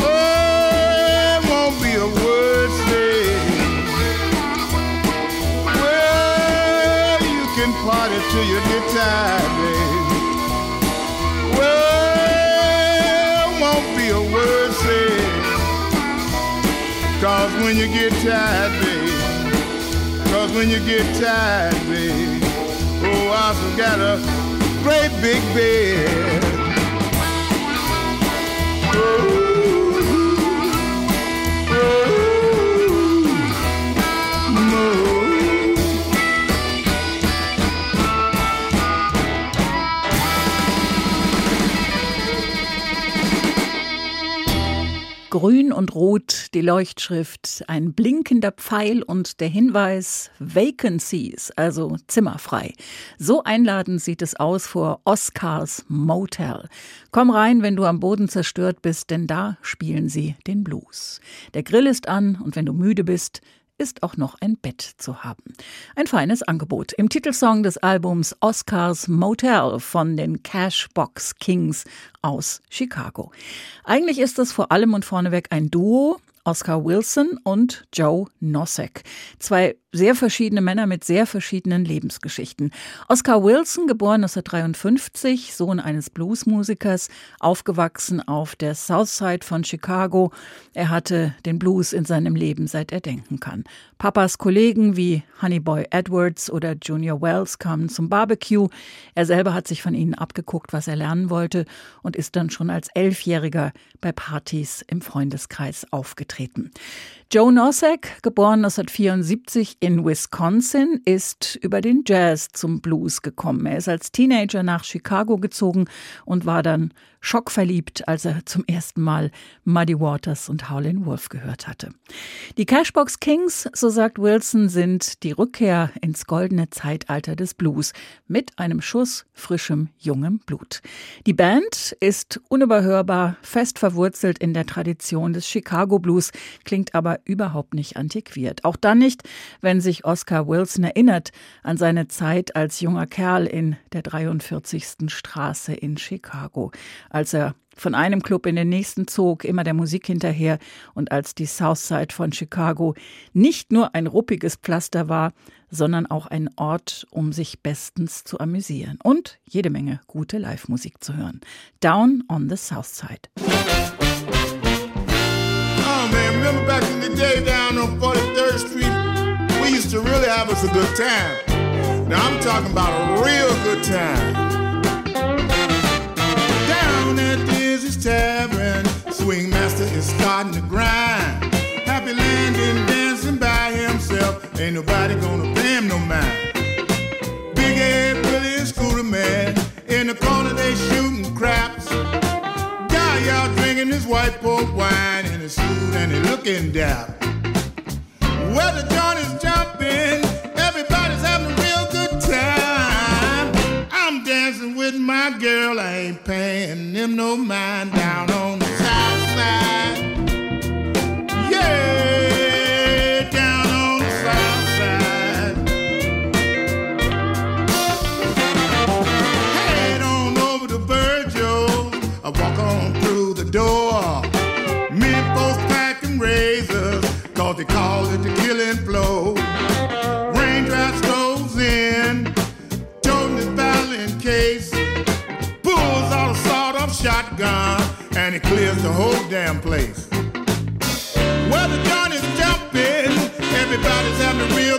Oh, it won't be a word said. Well, you can party you get tired. Well, won't be a word when you get tired, babe. Cause when you get tired, babe. Oh, I have got a great big bed. Grün und Rot die Leuchtschrift, ein blinkender Pfeil und der Hinweis Vacancies, also zimmerfrei. So einladend sieht es aus vor Oscars Motel. Komm rein, wenn du am Boden zerstört bist, denn da spielen sie den Blues. Der Grill ist an und wenn du müde bist, ist auch noch ein Bett zu haben. Ein feines Angebot. Im Titelsong des Albums Oscars Motel von den Cashbox Kings aus Chicago. Eigentlich ist es vor allem und vorneweg ein Duo, Oscar Wilson und Joe Nosek. Zwei sehr verschiedene Männer mit sehr verschiedenen Lebensgeschichten. Oscar Wilson, geboren 1953, Sohn eines Bluesmusikers, aufgewachsen auf der Southside von Chicago. Er hatte den Blues in seinem Leben, seit er denken kann. Papas Kollegen wie Honeyboy Edwards oder Junior Wells kamen zum Barbecue. Er selber hat sich von ihnen abgeguckt, was er lernen wollte und ist dann schon als Elfjähriger bei Partys im Freundeskreis aufgetreten. Joe Nosek, geboren 1974 in Wisconsin, ist über den Jazz zum Blues gekommen. Er ist als Teenager nach Chicago gezogen und war dann schockverliebt, als er zum ersten Mal Muddy Waters und Howlin' Wolf gehört hatte. Die Cashbox Kings, so sagt Wilson, sind die Rückkehr ins goldene Zeitalter des Blues mit einem Schuss frischem, jungem Blut. Die Band ist unüberhörbar fest verwurzelt in der Tradition des Chicago Blues, klingt aber überhaupt nicht antiquiert. Auch dann nicht, wenn sich Oscar Wilson erinnert an seine Zeit als junger Kerl in der 43. Straße in Chicago als er von einem Club in den nächsten zog, immer der Musik hinterher und als die Southside von Chicago nicht nur ein ruppiges Pflaster war, sondern auch ein Ort, um sich bestens zu amüsieren und jede Menge gute Live-Musik zu hören. Down on the Southside. Oh man, remember back in the day down on 43rd Street have us a good time. Now I'm talking about a real good time. Tavern, Swing Master is starting to grind. Happy landing, dancing by himself. Ain't nobody gonna pay him no mind. Big Ed Willie and Scooter Man in the corner they shooting craps. Guy y'all drinking his white pork wine in his suit and he looking dap. Well, the joint is jumping, my girl, I ain't paying them no mind down on it clears the whole damn place. Well, the joint is jumping, everybody's having real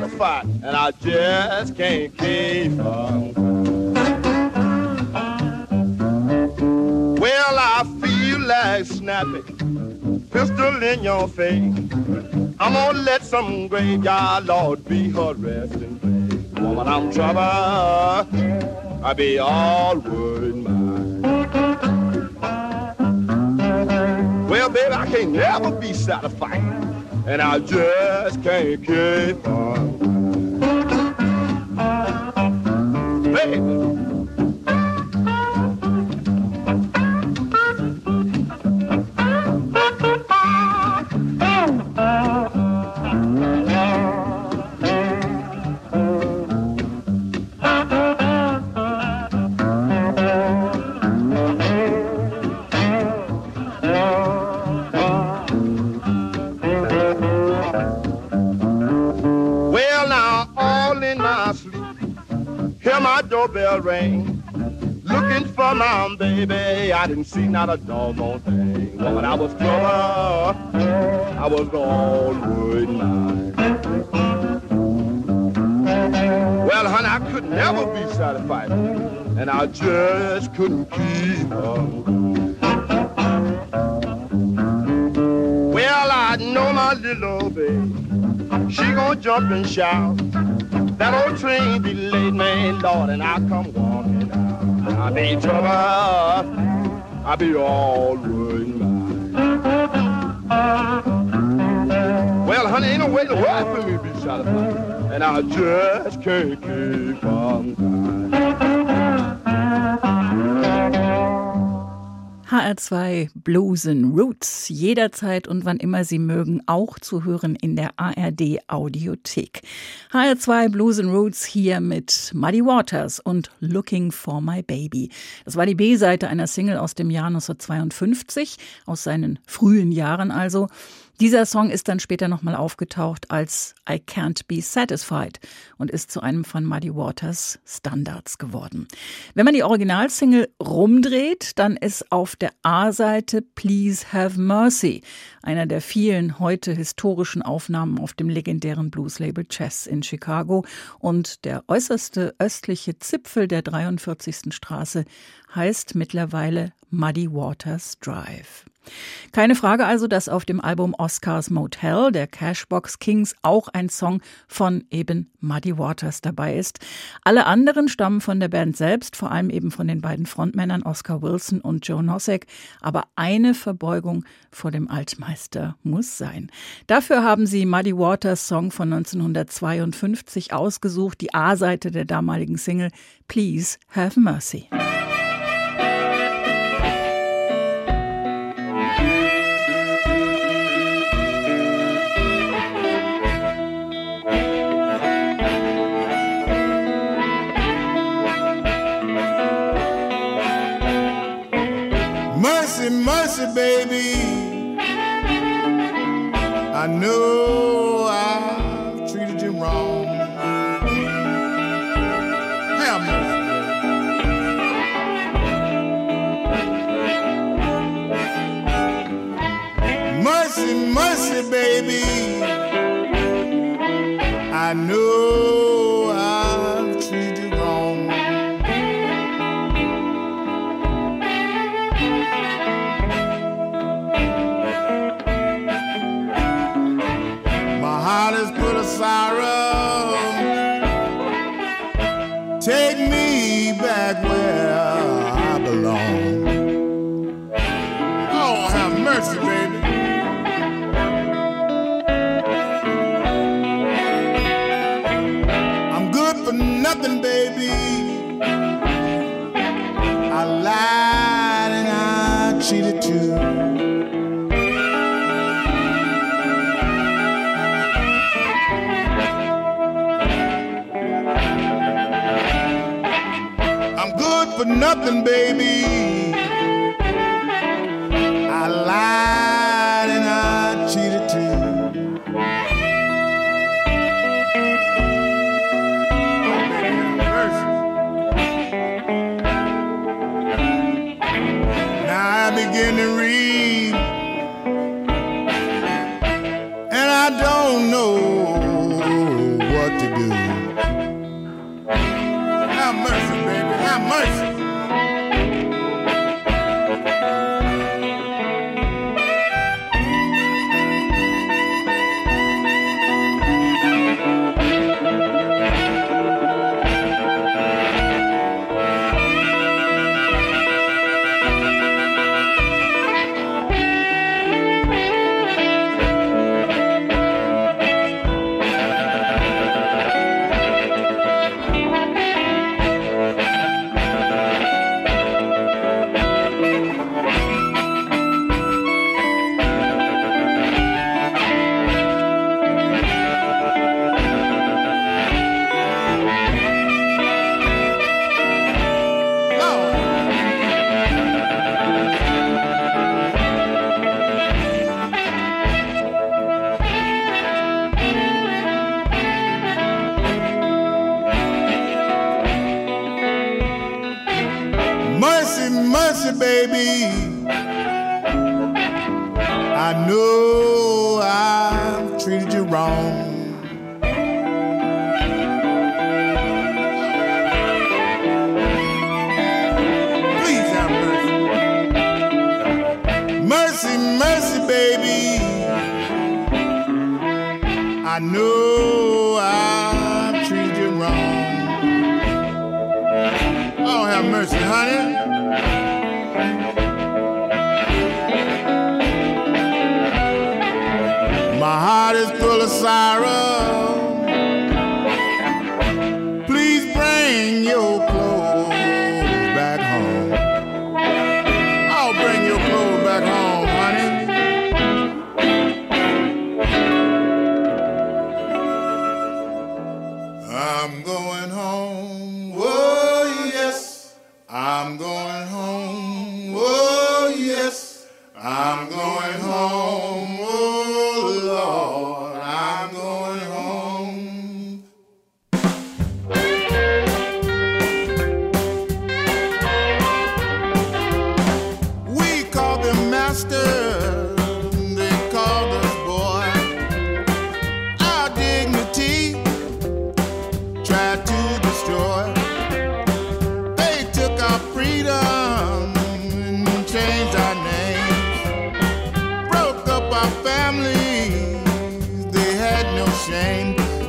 be satisfied, and I just can't keep on. Well, I feel like snapping, pistol in your face. I'm gonna let some graveyard lord be her resting place. Woman, I'm trouble. I be all worried mine. Well, baby, I can't never be satisfied, and I just can't keep on. Baby. Looking for my baby. I didn't see not a doggone thing. Woman, I was trouble. I was always mine. Well, honey, I could never be satisfied, and I just couldn't keep on. Well, I know my little baby, she gonna jump and shout. That old train delayed me, Lord, and I come walking out. I be trouble, I be always mine. Well, honey, ain't no way to work for me to be satisfied, and I just can't keep on HR2 Blues and Roots, jederzeit und wann immer Sie mögen, auch zu hören in der ARD Audiothek. HR2 Blues and Roots hier mit Muddy Waters und Looking for My Baby. Das war die B-Seite einer Single aus dem Jahr 1952, aus seinen frühen Jahren also. Dieser Song ist dann später nochmal aufgetaucht als I Can't Be Satisfied und ist zu einem von Muddy Waters Standards geworden. Wenn man die Originalsingle rumdreht, dann ist auf der A-Seite Please Have Mercy, einer der vielen heute historischen Aufnahmen auf dem legendären Blueslabel Chess in Chicago und der äußerste östliche Zipfel der 43. Straße heißt mittlerweile Muddy Waters Drive. Keine Frage also, dass auf dem Album Oscars Motel der Cashbox Kings auch ein Song von eben Muddy Waters dabei ist. Alle anderen stammen von der Band selbst, vor allem eben von den beiden Frontmännern Oscar Wilson und Joe Nosek. Aber eine Verbeugung vor dem Altmeister muss sein. Dafür haben sie Muddy Waters Song von 1952 ausgesucht, die A-Seite der damaligen Single Please Have Mercy. sorrow. Take me back where nothing, baby. I lied and I cheated too. Now I begin to read, and I don't know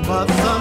but the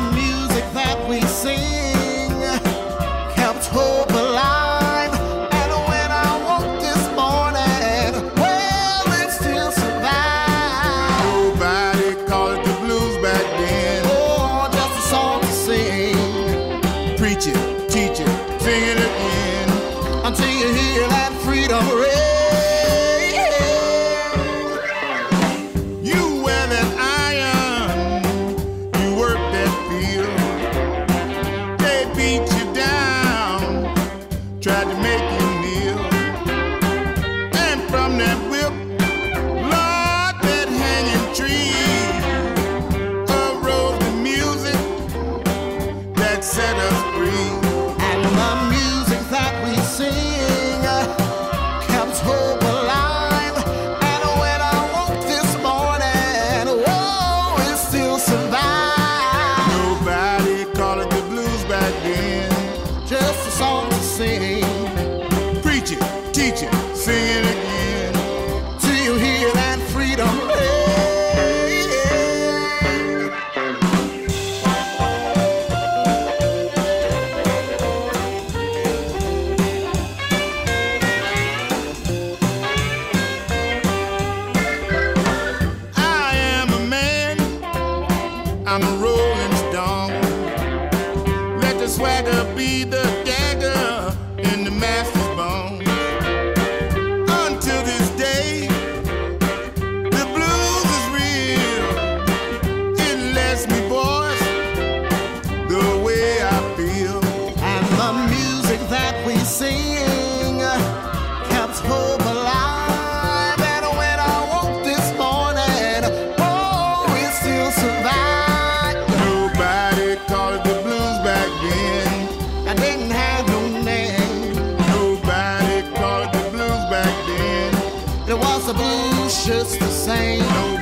ain't no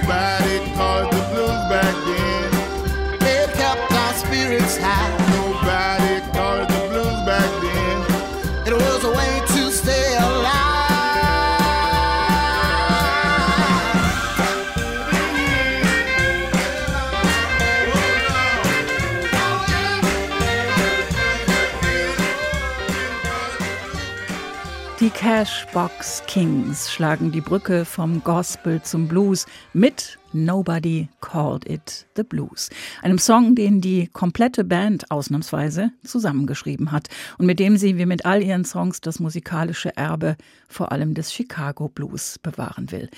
Cashbox Kings schlagen die Brücke vom Gospel zum Blues mit Nobody Called It the Blues. Einem Song, den die komplette Band ausnahmsweise zusammengeschrieben hat und mit dem sie wie mit all ihren Songs das musikalische Erbe vor allem des Chicago Blues bewahren will.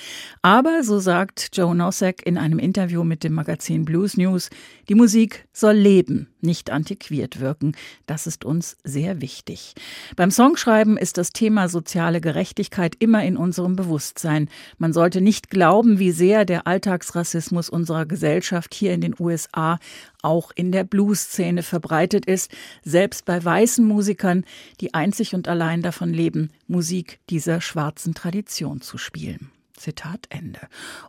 Aber, so sagt Joe Nosek in einem Interview mit dem Magazin Blues News, die Musik soll leben, nicht antiquiert wirken. Das ist uns sehr wichtig. Beim Songschreiben ist das Thema soziale Gerechtigkeit immer in unserem Bewusstsein. Man sollte nicht glauben, wie sehr der Alltags Alltagsrassismus unserer Gesellschaft hier in den USA auch in der Blues-Szene verbreitet ist, selbst bei weißen Musikern, die einzig und allein davon leben, Musik dieser schwarzen Tradition zu spielen. Zitat Ende.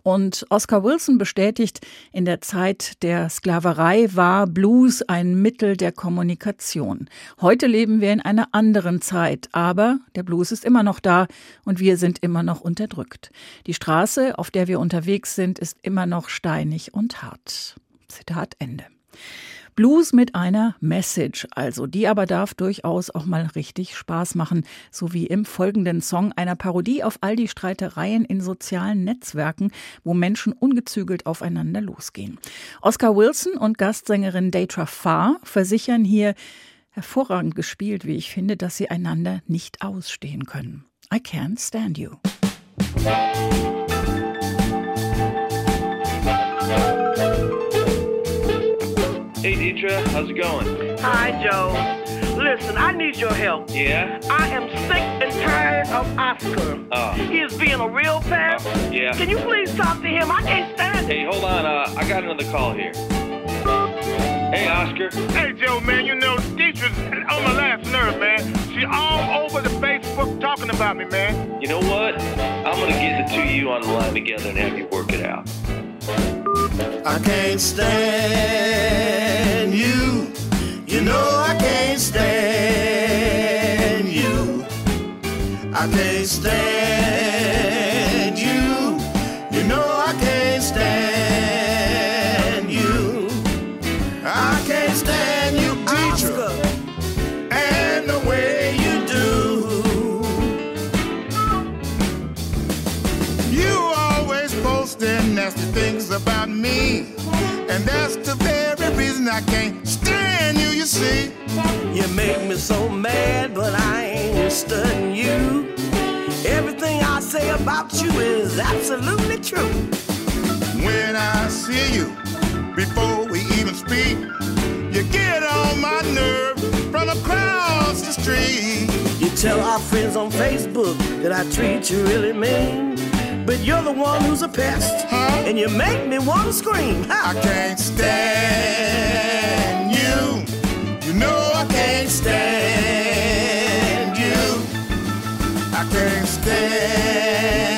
Und Oscar Wilson bestätigt, in der Zeit der Sklaverei war Blues ein Mittel der Kommunikation. Heute leben wir in einer anderen Zeit, aber der Blues ist immer noch da und wir sind immer noch unterdrückt. Die Straße, auf der wir unterwegs sind, ist immer noch steinig und hart. Zitat Ende. Blues mit einer Message, also die aber darf durchaus auch mal richtig Spaß machen, so wie im folgenden Song einer Parodie auf all die Streitereien in sozialen Netzwerken, wo Menschen ungezügelt aufeinander losgehen. Oscar Wilson und Gastsängerin Datra Farr versichern hier hervorragend gespielt, wie ich finde, dass sie einander nicht ausstehen können. I can't stand you. Deitra, how's it going? Hi, Joe. Listen, I need your help. Yeah? I am sick and tired of Oscar. Oh. He is being a real pest. Yeah. Can you please talk to him? I can't stand it. Hey, hold on. Uh, I got another call here. Hey, Oscar. Hey, Joe, man, you know, Deitra's on my last nerve, man. She all over the Facebook talking about me, man. You know what? I'm gonna get the two of you on the line together and have you work it out. I can't stand you. You know I can't stand you. I can't stand you. You know I can't stand you. I can't stand you, teacher. And the way you do. You always posting nasty things about me. And that's the I can't stand you, you see. You make me so mad, but I ain't studying you. Everything I say about you is absolutely true. When I see you, before we even speak, you get on my nerve from across the street. You tell our friends on Facebook that I treat you really mean. You're the one who's a pest, Huh? and you make me want to scream. I can't stand you. You know I can't stand you. I can't stand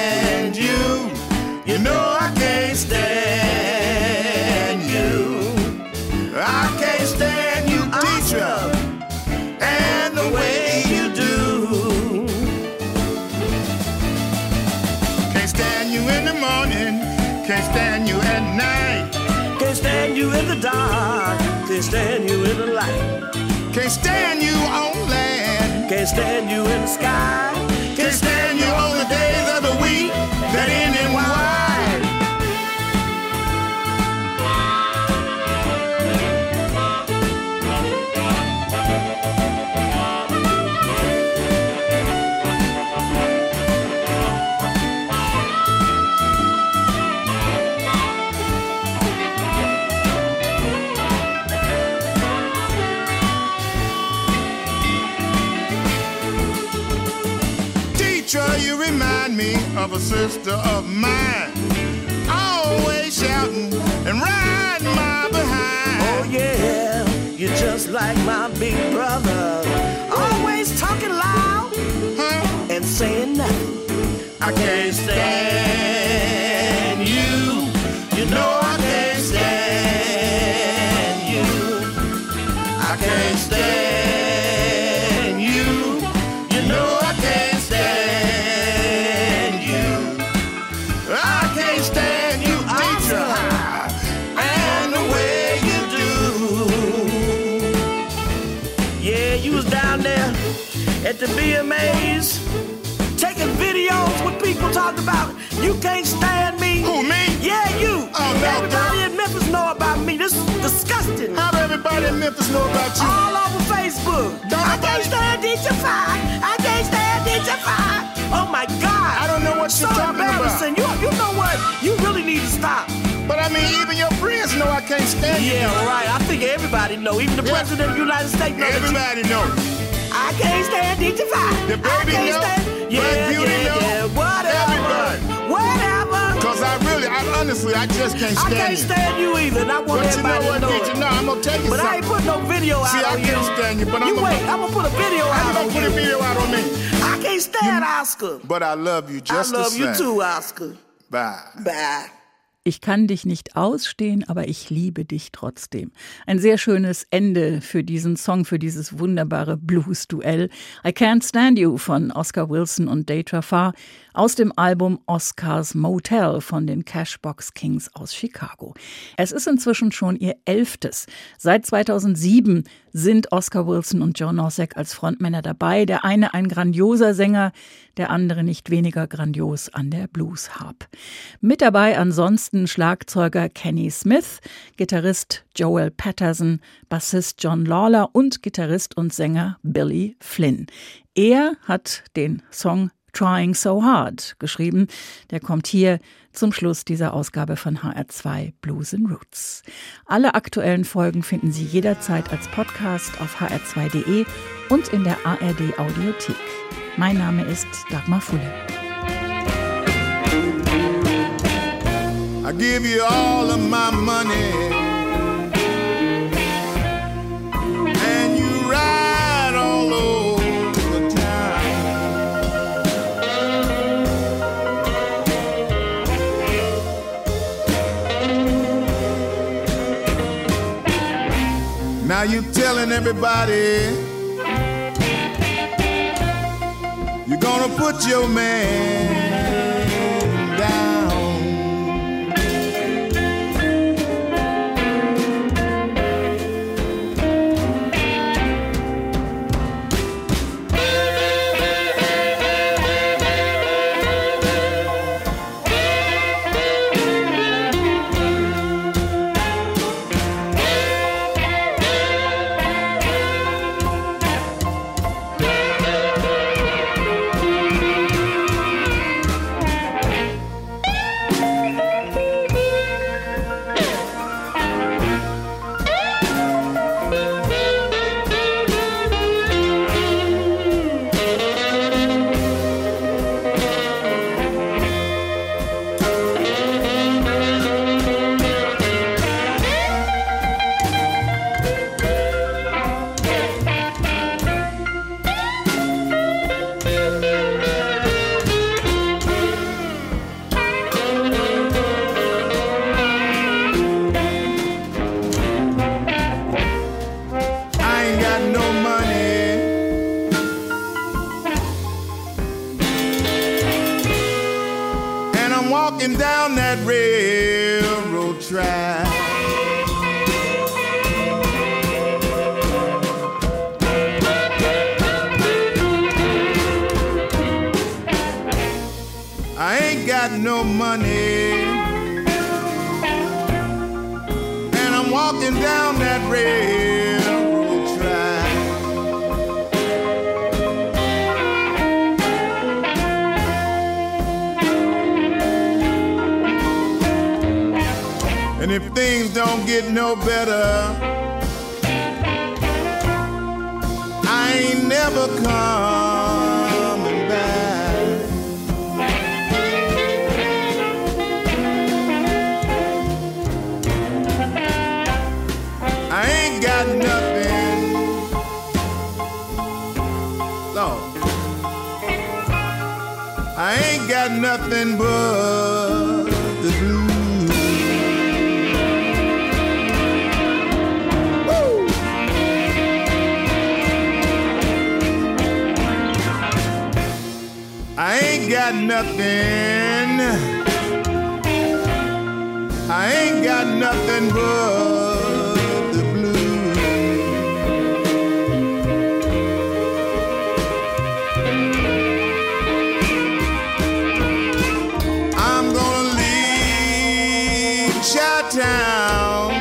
dark, can't stand you in the light. Can't stand you on land. Can't stand you in the sky. Can't stand you on the days of the week that of a sister of mine. Always shouting and riding my behind. Oh yeah, you're just like my big brother. Always talking loud Huh? and saying nothing. I can't stand you. You know I can't stand you. I can't stand at the BMAs taking videos with people talking about you can't stand me. Who, me? Yeah, you. Oh, no, Everybody girl. in Memphis know about me. This is disgusting. How do everybody in Memphis know about you? All over Facebook. Don't I nobody- can't stand Deitra Farr. I can't stand Deitra Farr. Oh my God. I don't know what you're talking about. embarrassing. You, you know what? You really need to stop. But I mean, even your friends know I can't stand you. Yeah, right. I think everybody know. Even the Yeah. president of the United States know that you Everybody know. I can't stand Deitra Farr. The baby I know, stand. Black Yeah, Beauty yeah, know, yeah. Whatever. everybody. Whatever. Cause I really, I honestly, I just can't I can't you. stand you either, and I want But you know everybody what, to know it. No, I'm gonna tell you But I something. ain't put no video out there. See, out I on can't stand you, but I'm you gonna- wait, I'm gonna put a video out you on gonna put a video out on me? I can't stand Oscar. But I love you just the same. I love you too, Oscar. Bye. Bye. Ich kann dich nicht ausstehen, aber ich liebe dich trotzdem. Ein sehr schönes Ende für diesen Song, für dieses wunderbare Blues-Duell. I Can't Stand You von Oscar Wilson und Deja Farr aus dem Album Oscars Motel von den Cashbox Kings aus Chicago. Es ist inzwischen schon ihr elftes. Seit 2007 sind Oscar Wilson und John Nosek als Frontmänner dabei. Der eine ein grandioser Sänger, der andere nicht weniger grandios an der Blues Harp. Mit dabei ansonsten Schlagzeuger Kenny Smith, Gitarrist Joel Patterson, Bassist John Lawler und Gitarrist und Sänger Billy Flynn. Er hat den Song Trying So Hard geschrieben. Der kommt hier zum Schluss dieser Ausgabe von HR2 Blues and Roots. Alle aktuellen Folgen finden Sie jederzeit als Podcast auf hr2.de und in der ARD Audiothek. Mein Name ist Dagmar Fulle. I give you all of my money. And you ride all over town. Now you telling everybody you're gonna put your man money. And I'm walking down that railroad track. And if things don't get no better, I ain't never coming nothing. I ain't got nothing but the blues. I'm gonna leave Chi-Town.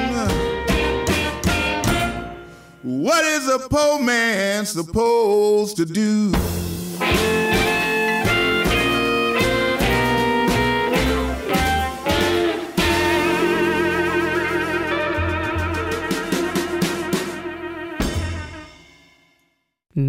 What is a poor man supposed to do?